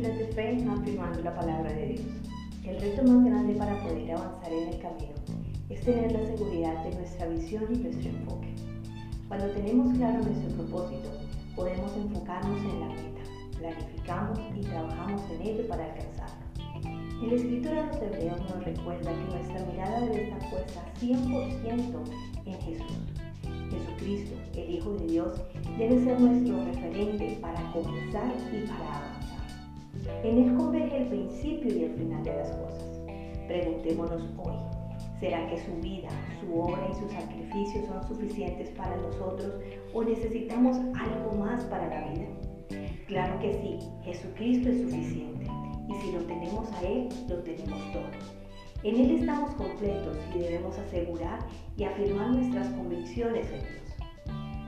fe afirmando la palabra de Dios. El reto más grande para poder avanzar en el camino es tener la seguridad de nuestra visión y nuestro enfoque. Cuando tenemos claro nuestro propósito, podemos enfocarnos en la meta, planificamos y trabajamos en ello para alcanzarlo. El escritor a los hebreos nos recuerda que nuestra mirada debe estar puesta 100% en Jesús. Jesucristo, el Hijo de Dios, debe ser nuestro referente para comenzar y para avanzar. En Él converge el principio y el final de las cosas. Preguntémonos hoy, ¿será que su vida, su obra y sus sacrificios son suficientes para nosotros o necesitamos algo más para la vida? Claro que sí, Jesucristo es suficiente y si lo tenemos a Él, lo tenemos todo. En Él estamos completos y debemos asegurar y afirmar nuestras convicciones en Dios.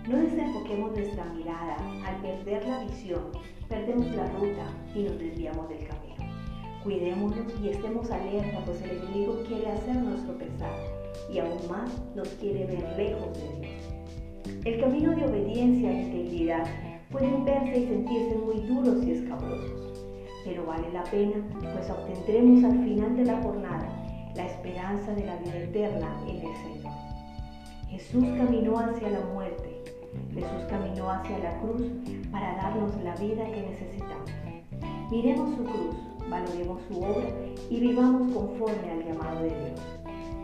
No desenfoquemos nuestra mirada. Al perder la visión, perdemos la ruta y nos desviamos del camino. Cuidémonos y estemos alerta, pues el enemigo quiere hacernos tropezar y aún más nos quiere ver lejos de Dios. El camino de obediencia e integridad pueden verse y sentirse muy duros y escabrosos, pero vale la pena, pues obtendremos al final de la jornada la esperanza de la vida eterna en el Señor. Jesús caminó hacia la muerte, Jesús caminó hacia la cruz para darnos la vida que necesitamos. Miremos su cruz, valoremos su obra y vivamos conforme al llamado de Dios.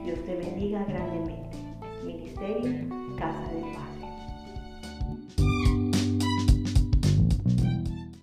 Dios te bendiga grandemente. Ministerio Casa de Paz.